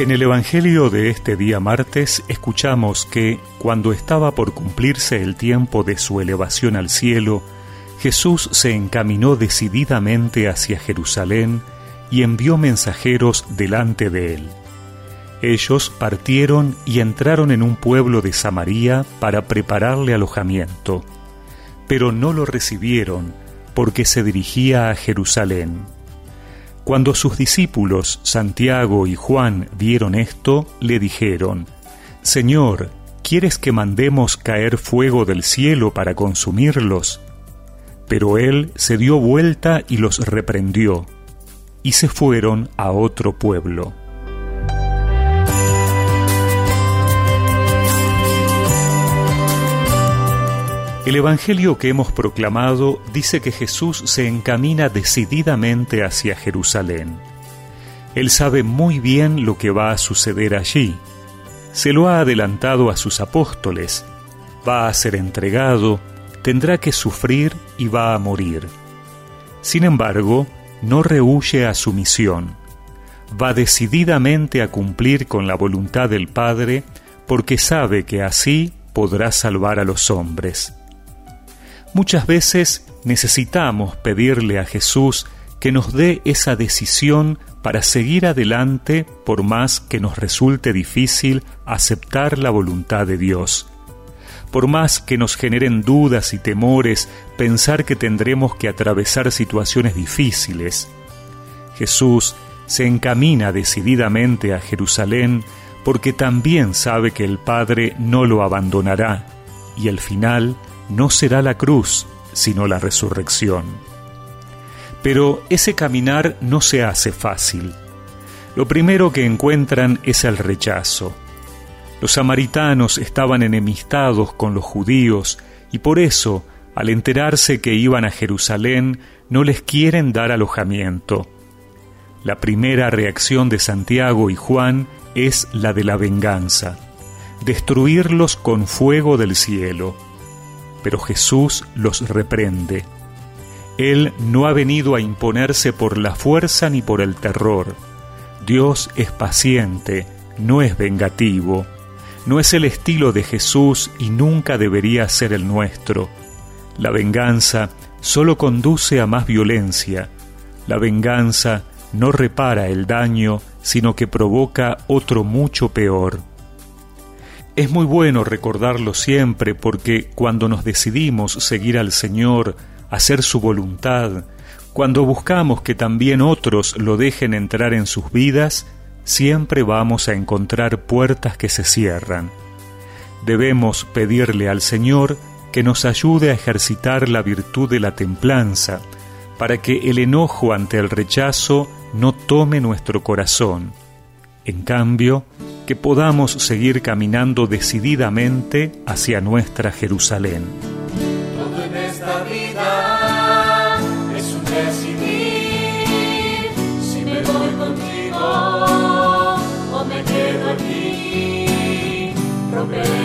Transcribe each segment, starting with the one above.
En el Evangelio de este día martes escuchamos que, cuando estaba por cumplirse el tiempo de su elevación al cielo, Jesús se encaminó decididamente hacia Jerusalén y envió mensajeros delante de él. Ellos partieron y entraron en un pueblo de Samaria para prepararle alojamiento, pero no lo recibieron porque se dirigía a Jerusalén. Cuando sus discípulos Santiago y Juan vieron esto, le dijeron, Señor, ¿quieres que mandemos caer fuego del cielo para consumirlos? Pero él se dio vuelta y los reprendió, y se fueron a otro pueblo. El Evangelio que hemos proclamado dice que Jesús se encamina decididamente hacia Jerusalén. Él sabe muy bien lo que va a suceder allí. Se lo ha adelantado a sus apóstoles. Va a ser entregado, tendrá que sufrir y va a morir. Sin embargo, no rehuye a su misión. Va decididamente a cumplir con la voluntad del Padre porque sabe que así podrá salvar a los hombres. Muchas veces necesitamos pedirle a Jesús que nos dé esa decisión para seguir adelante por más que nos resulte difícil aceptar la voluntad de Dios. Por más que nos generen dudas y temores pensar que tendremos que atravesar situaciones difíciles, Jesús se encamina decididamente a Jerusalén porque también sabe que el Padre no lo abandonará y al final no será la cruz, sino la resurrección. Pero ese caminar no se hace fácil. Lo primero que encuentran es el rechazo. Los samaritanos estaban enemistados con los judíos y por eso, al enterarse que iban a Jerusalén, no les quieren dar alojamiento. La primera reacción de Santiago y Juan es la de la venganza, destruirlos con fuego del cielo pero Jesús los reprende. Él no ha venido a imponerse por la fuerza ni por el terror. Dios es paciente, no es vengativo. No es el estilo de Jesús y nunca debería ser el nuestro. La venganza solo conduce a más violencia. La venganza no repara el daño, sino que provoca otro mucho peor. Es muy bueno recordarlo siempre porque cuando nos decidimos seguir al Señor, hacer su voluntad, cuando buscamos que también otros lo dejen entrar en sus vidas, siempre vamos a encontrar puertas que se cierran. Debemos pedirle al Señor que nos ayude a ejercitar la virtud de la templanza, para que el enojo ante el rechazo no tome nuestro corazón. En cambio, que podamos seguir caminando decididamente hacia nuestra Jerusalén. Todo en esta vida es un decidir si me voy contigo o me quedo aquí. Romperé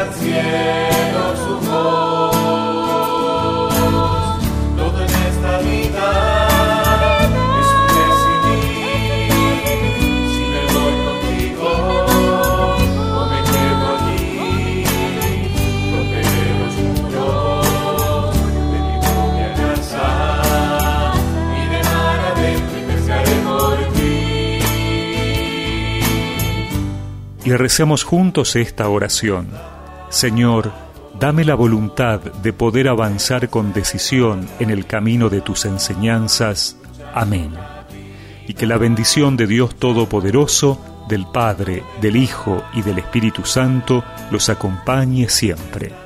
el cielo su voz. Todo en esta vida es un decidir si me voy contigo o me quedo allí. Los muros de mi propia casa y de mar adentro empezaré por ti. Y recemos juntos esta oración. Señor, dame la voluntad de poder avanzar con decisión en el camino de tus enseñanzas. Amén. Y que la bendición de Dios Todopoderoso, del Padre, del Hijo y del Espíritu Santo los acompañe siempre.